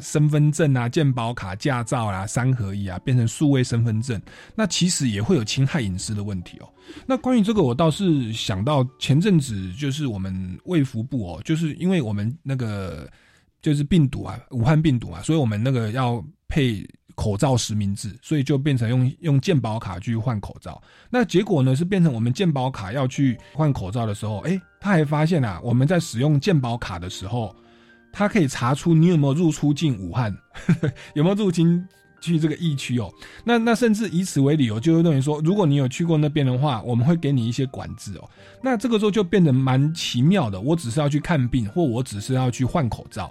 身份证啊、健保卡、驾照啊三合一啊变成数位身份证，那其实也会有侵害隐私的问题哦。那关于这个，我倒是想到前阵子就是我们卫福部哦，就是因为我们那个就是病毒啊，武汉病毒啊，所以我们那个要配口罩实名制，所以就变成用用健保卡去换口罩。那结果呢是变成我们健保卡要去换口罩的时候，诶，他还发现啊，我们在使用健保卡的时候，他可以查出你有没有入出境武汉，有没有入境。去这个疫区哦，那那甚至以此为理由，就会认为说，如果你有去过那边的话，我们会给你一些管制哦。那这个时候就变得蛮奇妙的。我只是要去看病，或我只是要去换口罩，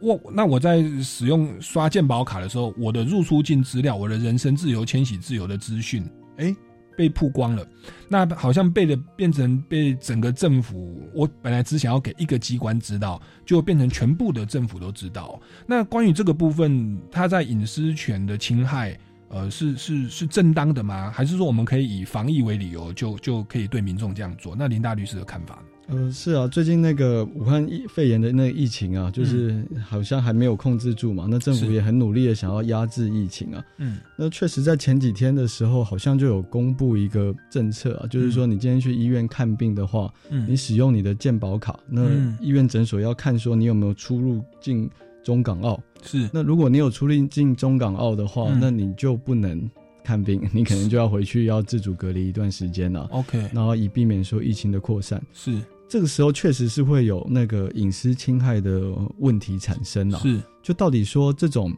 我那我在使用刷健保卡的时候，我的入出境资料，我的人身自由、迁徙自由的资讯，哎，被曝光了。那好像被的变成被整个政府，我本来只想要给一个机关知道，就变成全部的政府都知道。那关于这个部分，它在隐私权的侵害，呃，是是是正当的吗？还是说我们可以以防疫为理由，就就可以对民众这样做？那林大律师的看法？呃，是啊，最近那个武汉疫肺炎的那个疫情啊，就是好像还没有控制住嘛。那政府也很努力的想要压制疫情啊。嗯那确实在前几天的时候，好像就有公布一个政策啊，就是说你今天去医院看病的话，嗯你使用你的健保卡，那嗯医院诊所要看说你有没有出入境中港澳。是那如果你有出入境中港澳的话，嗯那你就不能看病，你可能就要回去要自主隔离一段时间了，OK 然后以避免说疫情的扩散。是这个时候确实是会有那个隐私侵害的问题产生啊。是就到底说这种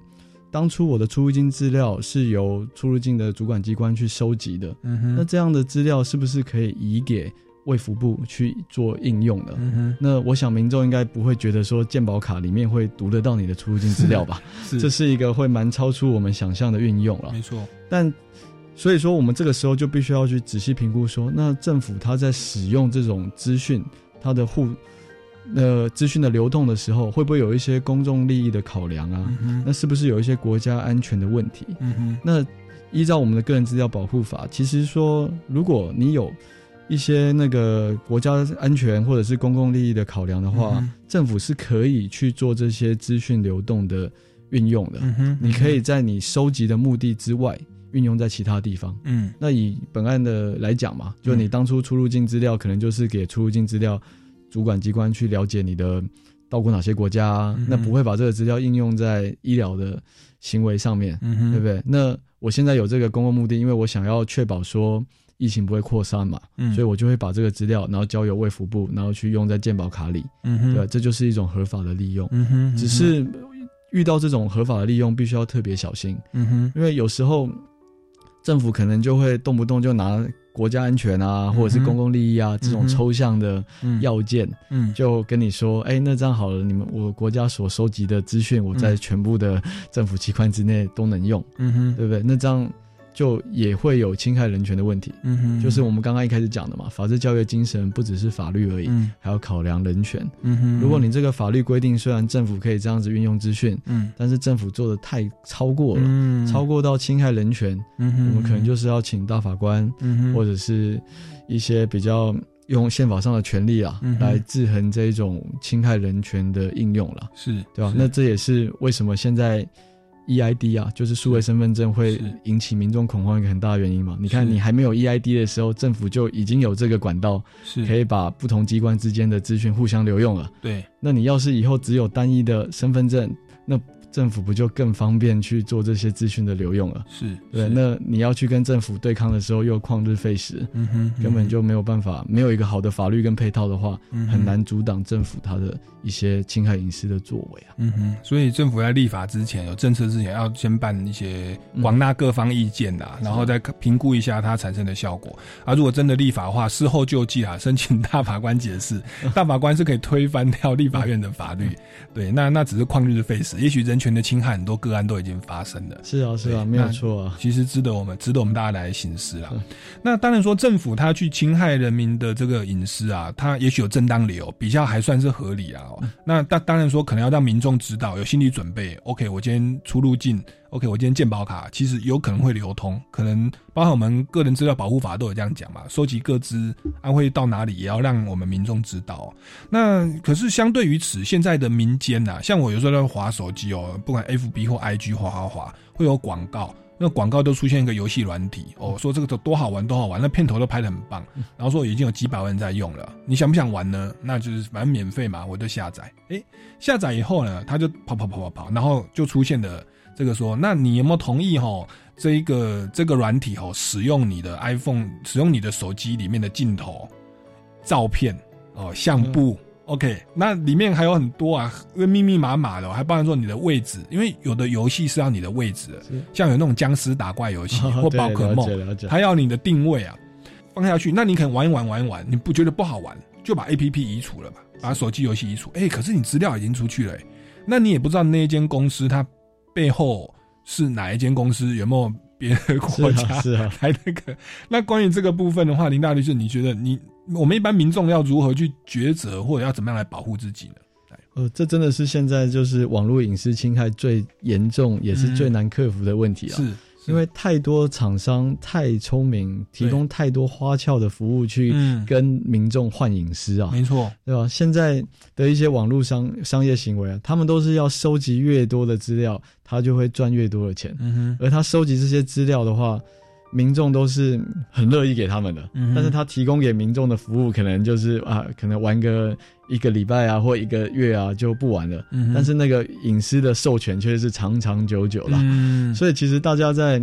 当初我的出入境资料是由出入境的主管机关去收集的，嗯那这样的资料是不是可以移给卫福部去做应用的？嗯那我想民众应该不会觉得说健保卡里面会读得到你的出入境资料吧？是这是一个会蛮超出我们想象的运用了。没错但所以说，我们这个时候就必须要去仔细评估说，那政府它在使用这种资讯，它的互呃资讯的流动的时候，会不会有一些公众利益的考量啊？那是不是有一些国家安全的问题？嗯，那依照我们的个人资料保护法，其实说如果你有一些那个国家安全或者是公共利益的考量的话，嗯政府是可以去做这些资讯流动的运用的。嗯哼，你可以在你收集的目的之外，运用在其他地方。嗯。那以本案的来讲嘛，就你当初出入境资料，可能就是给出入境资料主管机关去了解你的到过哪些国家啊、嗯那不会把这个资料应用在医疗的行为上面，对不对？那我现在有这个公共目的，因为我想要确保说疫情不会扩散嘛，嗯，所以我就会把这个资料，然后交由卫福部，然后去用在健保卡里，嗯哼，对，这就是一种合法的利用。嗯哼，只是遇到这种合法的利用，必须要特别小心，嗯哼，因为有时候政府可能就会动不动就拿国家安全啊，或者是公共利益啊、这种抽象的嗯要件，嗯。就跟你说，哎、那这样好了，你们我国家所收集的资讯，我在全部的政府机关之内都能用，嗯哼，对不对？那这样就也会有侵害人权的问题。嗯哼，就是我们刚刚一开始讲的嘛，法治教育精神不只是法律而已，嗯。还要考量人权。嗯哼，如果你这个法律规定，虽然政府可以这样子运用资讯，嗯。但是政府做的太超过了，嗯。超过到侵害人权，嗯哼，我们可能就是要请大法官，嗯哼，或者是一些比较用宪法上的权利啊，嗯来制衡这一种侵害人权的应用了，是对吧？那这也是为什么现在 EID 啊，就是数位身份证会引起民众恐慌一个很大的原因嘛。你看，你还没有 EID 的时候，政府就已经有这个管道，是。可以把不同机关之间的资讯互相留用了。对，那你要是以后只有单一的身份证，那政府不就更方便去做这些资讯的流用了？是，对，是那你要去跟政府对抗的时候，又旷日费时，嗯哼，根本就没有办法，没有一个好的法律跟配套的话，嗯很难阻挡政府它的一些侵害隐私的作为啊。嗯哼，所以政府在立法之前，有政策之前，要先办一些广纳各方意见啦，然后再评估一下它产生的效果。啊，如果真的立法的话，事后救济啊，申请大法官解释，大法官是可以推翻掉立法院的法律。对，那那只是旷日费时，也许人权的侵害很多个案都已经发生了。是啊，是啊，没有错啊。其实值得我们值得我们大家来行思啦。那当然说政府他去侵害人民的这个隐私啊，他也许有正当理由，比较还算是合理啊、哦。那当当然说可能要让民众知道有心理准备。OK，我今天出入境，OK，我今天健保卡其实有可能会流通，可能包含我们个人资料保护法都有这样讲嘛，收集各资安徽到哪里，也要让我们民众知道。那可是相对于此，现在的民间呐、像我有时候在滑手机哦，不管 FB 或 IG 滑滑滑，会有广告。那广告都出现一个游戏软体哦，说这个多好玩多好玩，那片头都拍的很棒，然后说已经有几百万人在用了，你想不想玩呢？那就是反正免费嘛，我就下载。诶，下载以后呢，它就跑跑跑跑跑，然后就出现了这个说，那你有没有同意吼这一个这个软体吼使用你的 iPhone 使用你的手机里面的镜头、照片哦相簿？OK，那里面还有很多啊，因为密密麻麻的哦、还包含说你的位置，因为有的游戏是要你的位置的，像有那种僵尸打怪游戏 或对宝可梦了解了解，它要你的定位啊放下去，那你可能玩一玩玩一玩，你不觉得不好玩，就把 A P P 移除了吧，把手机游戏移除，哎、可是你资料已经出去了、哎那你也不知道那一间公司它背后是哪一间公司，有没有别的国家啊是啊 来那个？那关于这个部分的话，林大律师，你觉得你我们一般民众要如何去抉择，或者要怎么样来保护自己呢？呃，这真的是现在就是网络隐私侵害最严重，也是最难克服的问题啊。是因为太多厂商太聪明，提供太多花俏的服务去嗯跟民众换隐私啊，没错，对吧？现在的一些网络商商业行为啊，他们都是要收集越多的资料，他就会赚越多的钱。嗯哼，而他收集这些资料的话，民众都是很乐意给他们的。嗯但是他提供给民众的服务，可能就是啊，可能玩个一个礼拜啊，或一个月啊就不玩了。嗯但是那个隐私的授权却是长长久久啦。嗯所以其实大家在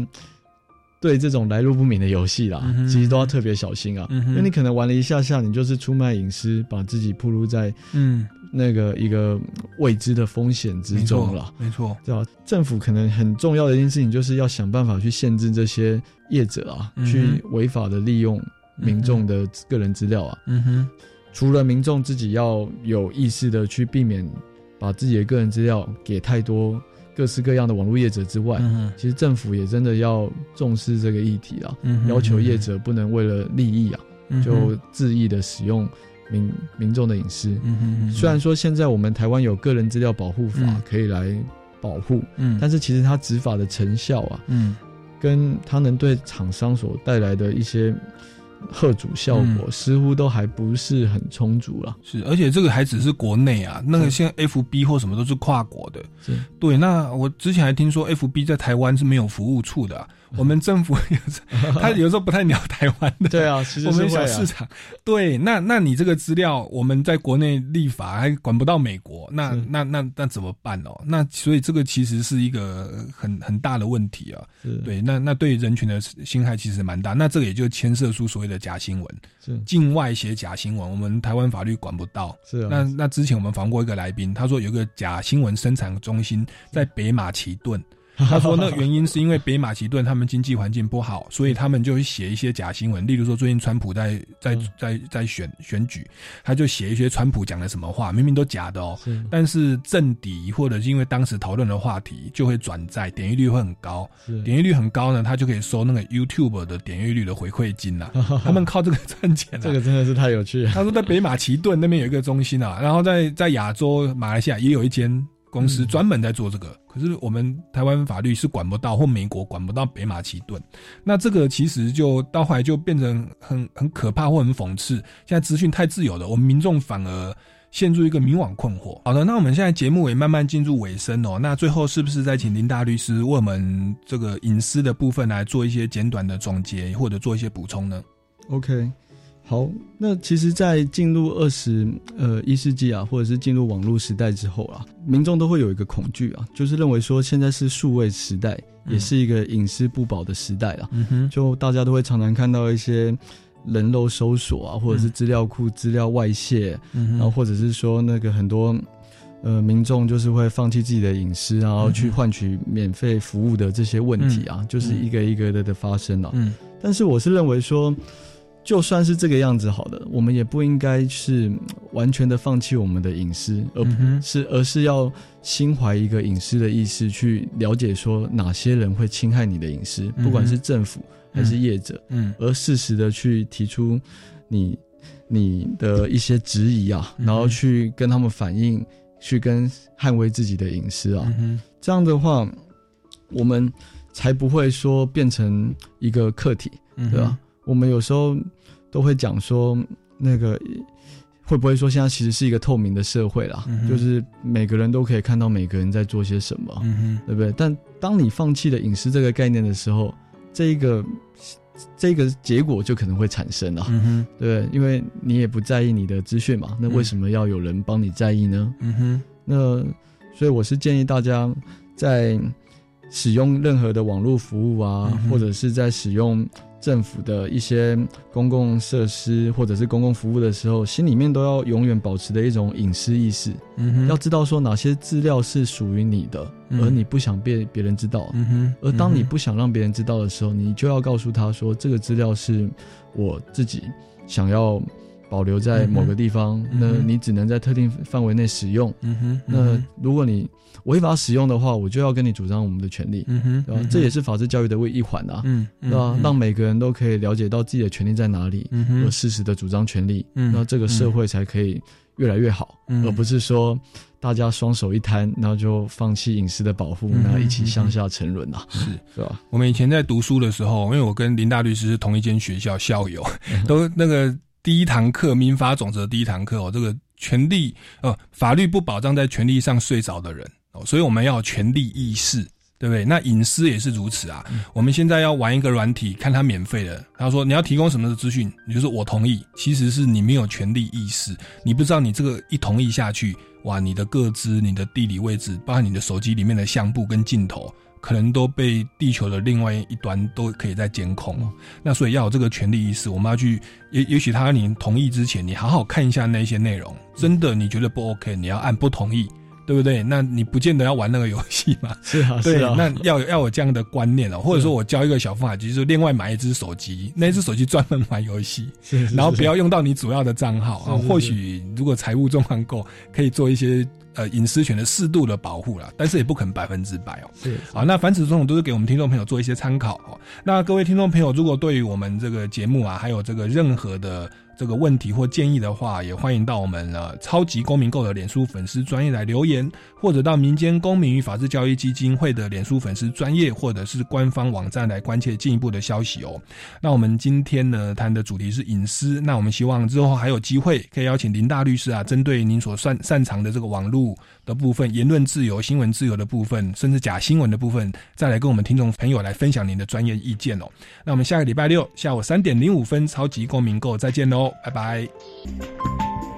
对这种来路不明的游戏啦，嗯其实都要特别小心啊。嗯因为你可能玩了一下下，你就是出卖隐私，把自己暴露在嗯那个一个未知的风险之中了。没错，对吧？政府可能很重要的一件事情，就是要想办法去限制这些业者啊，嗯去违法的利用民众的个人资料啊。嗯哼，除了民众自己要有意识的去避免把自己的个人资料给太多各式各样的网络业者之外，嗯其实政府也真的要重视这个议题啊，嗯要求业者不能为了利益啊，嗯就恣意的使用民民众的隐私。嗯哼虽然说现在我们台湾有个人资料保护法嗯。可以来保护，嗯。但是其实它执法的成效啊，嗯。跟它能对厂商所带来的一些贺主效嗯。果，似乎都还不是很充足了。是，而且这个还只是国内啊，那个现在 FB 或什么都是跨国的。是。对，那我之前还听说 FB 在台湾是没有服务处的啊、我们政府有时候他有时候不太鸟台湾的。对啊，其实我们小市场，对，那那你这个资料，我们在国内立法还管不到美国，那那那那怎么办哦？那所以这个其实是一个很很大的问题啊。是对，那那对人群的侵害其实蛮大，那这个也就牵涉出所谓的假新闻，是境外写假新闻，我们台湾法律管不到。是啊，那那之前我们访问过一个来宾，他说有一个假新闻生产中心在北马其顿。他说，那原因是因为北马其顿他们经济环境不好，所以他们就会写一些假新闻。例如说，最近川普在在嗯在在选选举，他就写一些川普讲的什么话，明明都假的哦，是但是政敌或者是因为当时讨论的话题就会转载，点击率会很高。是点击率很高呢，他就可以收那个 YouTube 的点击率的回馈金啊。他们靠这个赚钱、啊。这个真的是太有趣了。他说在北马其顿那边有一个中心啊，然后在在亚洲马来西亚也有一间公司嗯专门在做这个，可是我们台湾法律是管不到，或美国管不到北马其顿。那这个其实就到后来就变成很很可怕或很讽刺。现在资讯太自由了，我们民众反而。陷入一个迷惘困惑。好的，那我们现在节目也慢慢进入尾声哦。那最后是不是再请林大律师为我们这个隐私的部分来做一些简短的总结，或者做一些补充呢？OK，好，那其实，在进入二十呃一世纪啊，或者是进入网络时代之后啊，民众都会有一个恐惧啊，就是认为说现在是数位时代，嗯。也是一个隐私不保的时代啊。嗯哼，就大家都会常常看到一些人肉搜索啊，或者是资料库资料外泄，嗯然后或者是说那个很多。呃，民众就是会放弃自己的隐私，然后去换取免费服务的这些问题啊，就是一个一个的的发生啊。嗯。但是我是认为说，就算是这个样子好的，我们也不应该是嗯完全的放弃我们的隐私，而嗯哼。是而是要心怀一个隐私的意识，去了解说哪些人会侵害你的隐私，嗯不管是政府还是业者，嗯。而适时的去提出你你的一些质疑啊，然后去跟他们反映，去跟捍卫自己的隐私啊。嗯这样的话，我们才不会说变成一个客体，嗯对吧？我们有时候都会讲说，那个会不会说现在其实是一个透明的社会啦，嗯就是每个人都可以看到每个人在做些什么，嗯对不对？但当你放弃了隐私这个概念的时候，这一个这个结果就可能会产生啊，嗯对不对，因为你也不在意你的资讯嘛，那为什么要有人帮你在意呢？嗯哼。那所以我是建议大家在使用任何的网络服务啊，嗯或者是在使用政府的一些公共设施或者是公共服务的时候，心里面都要永远保持的一种隐私意识，要知道说哪些资料是属于你的，嗯。而你不想被别人知道。嗯哼，而当你不想让别人知道的时候，你就要告诉他说，这个资料是我自己想要保留在某个地方，嗯那你只能在特定范围内使用。嗯哼，那如果你违法使用的话，我就要跟你主张我们的权利，嗯哼，对吧？这也是法治教育的一环啊，嗯对吧？让每个人都可以了解到自己的权利在哪里，嗯哼。而适时的主张权利，嗯那这个社会才可以越来越好，嗯。而不是说大家双手一摊，然后就放弃隐私的保护，嗯然后一起向下沉沦啊，是。是吧？我们以前在读书的时候，因为我跟林大律师是同一间学校校友，都那个第一堂课民法总则第一堂课哦，这个权利呃法律不保障在权利上睡着的人哦，所以我们要有权利意识。对不对？那隐私也是如此啊。我们现在要玩一个软体，看它免费的。他说你要提供什么的资讯，你就说我同意。其实是你没有权利意识，你不知道你这个一同意下去，哇，你的个资、你的地理位置，包含你的手机里面的相簿跟镜头，可能都被地球的另外一端都可以在监控哦。那所以要有这个权利意识，我们要去也也许他你同意之前，你好好看一下那些内容，真的你觉得不 OK，你要按不同意。对不对？那你不见得要玩那个游戏嘛？是啊，对是啊，那要有要有这样的观念哦，或者说我教一个小方法，就是另外买一只手机，那只手机专门玩游戏，是是然后不要用到你主要的账号啊。或许如果财务状况够，可以做一些呃隐私权的适度的保护啦，但是也不可能百分之百哦。是好，那凡此种种都是给我们听众朋友做一些参考哦。那各位听众朋友，如果对于我们这个节目啊，还有这个任何的这个问题或建议的话，也欢迎到我们呃超级公民购的脸书粉丝专业来留言，或者到民间公民与法治教育基金会的脸书粉丝专业或者是官方网站来关切进一步的消息哦。那我们今天呢谈的主题是隐私，那我们希望之后还有机会可以邀请林大律师啊，针对您所擅擅长的这个网络的部分、言论自由、新闻自由的部分，甚至假新闻的部分，再来跟我们听众朋友来分享您的专业意见哦。那我们下个礼拜六下午三点零五分，超级公民购再见喽拜拜。